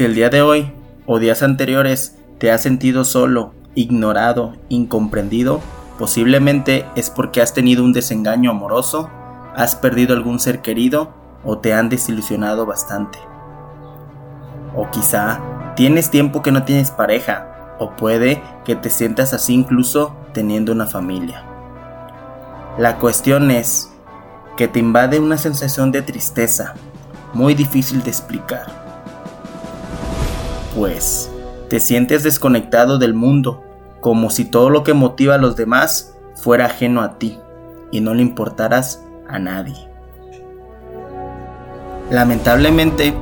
Si el día de hoy o días anteriores te has sentido solo, ignorado, incomprendido, posiblemente es porque has tenido un desengaño amoroso, has perdido algún ser querido o te han desilusionado bastante. O quizá tienes tiempo que no tienes pareja, o puede que te sientas así incluso teniendo una familia. La cuestión es que te invade una sensación de tristeza, muy difícil de explicar. Pues te sientes desconectado del mundo, como si todo lo que motiva a los demás fuera ajeno a ti y no le importaras a nadie. Lamentablemente,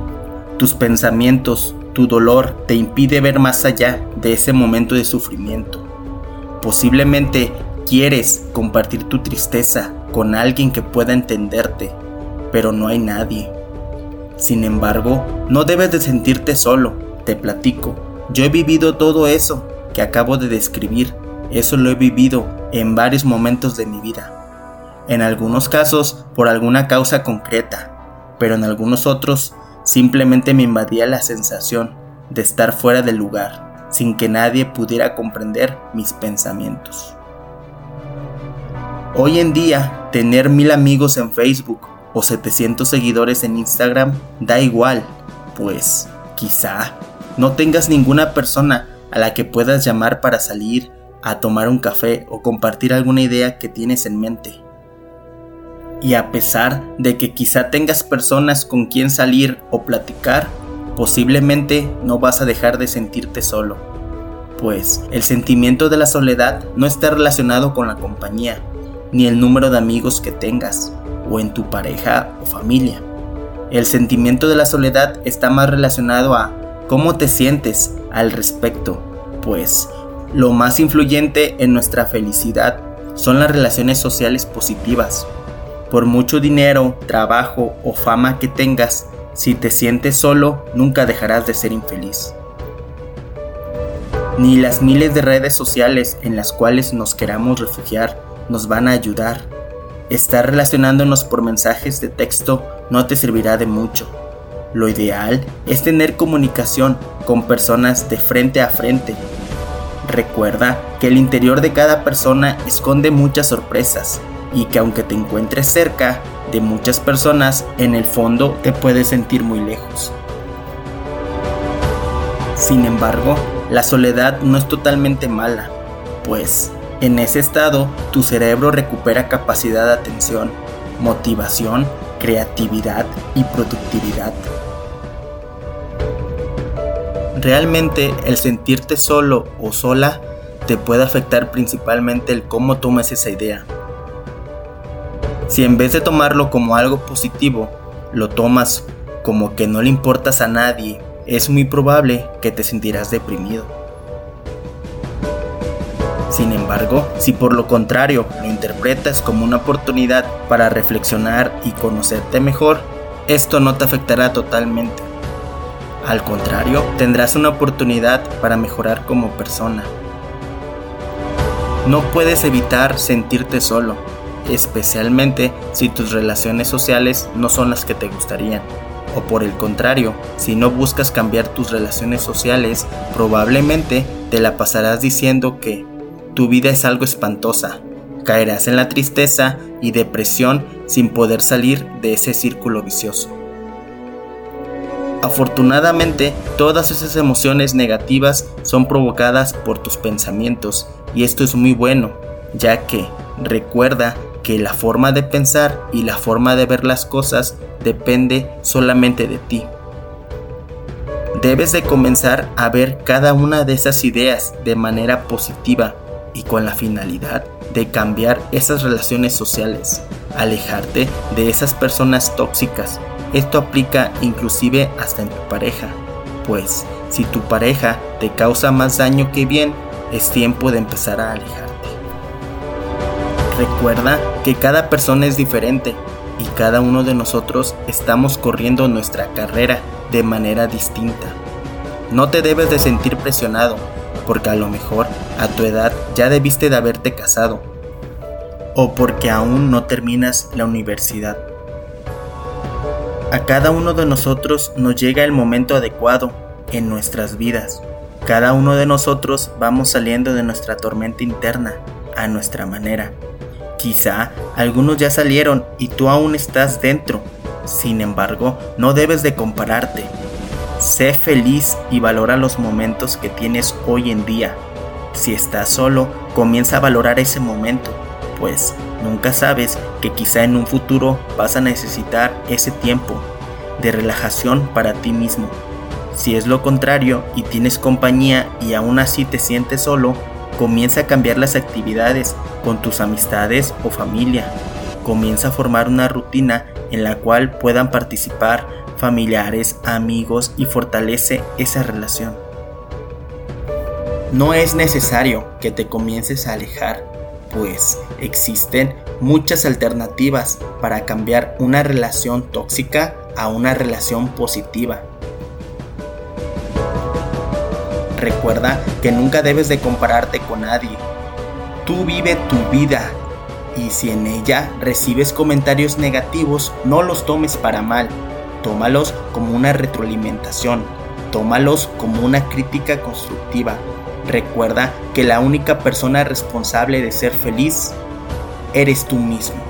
tus pensamientos, tu dolor te impide ver más allá de ese momento de sufrimiento. Posiblemente quieres compartir tu tristeza con alguien que pueda entenderte, pero no hay nadie. Sin embargo, no debes de sentirte solo, te platico. Yo he vivido todo eso que acabo de describir, eso lo he vivido en varios momentos de mi vida. En algunos casos por alguna causa concreta, pero en algunos otros simplemente me invadía la sensación de estar fuera del lugar, sin que nadie pudiera comprender mis pensamientos. Hoy en día, tener mil amigos en Facebook o 700 seguidores en Instagram da igual, pues quizá no tengas ninguna persona a la que puedas llamar para salir a tomar un café o compartir alguna idea que tienes en mente. Y a pesar de que quizá tengas personas con quien salir o platicar, posiblemente no vas a dejar de sentirte solo, pues el sentimiento de la soledad no está relacionado con la compañía, ni el número de amigos que tengas, o en tu pareja o familia. El sentimiento de la soledad está más relacionado a cómo te sientes al respecto, pues lo más influyente en nuestra felicidad son las relaciones sociales positivas. Por mucho dinero, trabajo o fama que tengas, si te sientes solo, nunca dejarás de ser infeliz. Ni las miles de redes sociales en las cuales nos queramos refugiar nos van a ayudar. Estar relacionándonos por mensajes de texto no te servirá de mucho. Lo ideal es tener comunicación con personas de frente a frente. Recuerda que el interior de cada persona esconde muchas sorpresas y que aunque te encuentres cerca de muchas personas, en el fondo te puedes sentir muy lejos. Sin embargo, la soledad no es totalmente mala, pues en ese estado, tu cerebro recupera capacidad de atención, motivación, creatividad y productividad. Realmente el sentirte solo o sola te puede afectar principalmente el cómo tomes esa idea. Si en vez de tomarlo como algo positivo, lo tomas como que no le importas a nadie, es muy probable que te sentirás deprimido. Sin embargo, si por lo contrario lo interpretas como una oportunidad para reflexionar y conocerte mejor, esto no te afectará totalmente. Al contrario, tendrás una oportunidad para mejorar como persona. No puedes evitar sentirte solo, especialmente si tus relaciones sociales no son las que te gustarían. O por el contrario, si no buscas cambiar tus relaciones sociales, probablemente te la pasarás diciendo que tu vida es algo espantosa. Caerás en la tristeza y depresión sin poder salir de ese círculo vicioso. Afortunadamente, todas esas emociones negativas son provocadas por tus pensamientos y esto es muy bueno, ya que recuerda que la forma de pensar y la forma de ver las cosas depende solamente de ti. Debes de comenzar a ver cada una de esas ideas de manera positiva y con la finalidad de cambiar esas relaciones sociales, alejarte de esas personas tóxicas. Esto aplica inclusive hasta en tu pareja, pues si tu pareja te causa más daño que bien, es tiempo de empezar a alejarte. Recuerda que cada persona es diferente y cada uno de nosotros estamos corriendo nuestra carrera de manera distinta. No te debes de sentir presionado, porque a lo mejor a tu edad ya debiste de haberte casado o porque aún no terminas la universidad. A cada uno de nosotros nos llega el momento adecuado en nuestras vidas. Cada uno de nosotros vamos saliendo de nuestra tormenta interna a nuestra manera. Quizá algunos ya salieron y tú aún estás dentro. Sin embargo, no debes de compararte. Sé feliz y valora los momentos que tienes hoy en día. Si estás solo, comienza a valorar ese momento, pues nunca sabes que quizá en un futuro vas a necesitar ese tiempo de relajación para ti mismo. Si es lo contrario y tienes compañía y aún así te sientes solo, comienza a cambiar las actividades con tus amistades o familia. Comienza a formar una rutina en la cual puedan participar familiares, amigos y fortalece esa relación. No es necesario que te comiences a alejar, pues existen muchas alternativas para cambiar una relación tóxica a una relación positiva. Recuerda que nunca debes de compararte con nadie. Tú vive tu vida y si en ella recibes comentarios negativos, no los tomes para mal. Tómalos como una retroalimentación. Tómalos como una crítica constructiva. Recuerda que la única persona responsable de ser feliz eres tú mismo.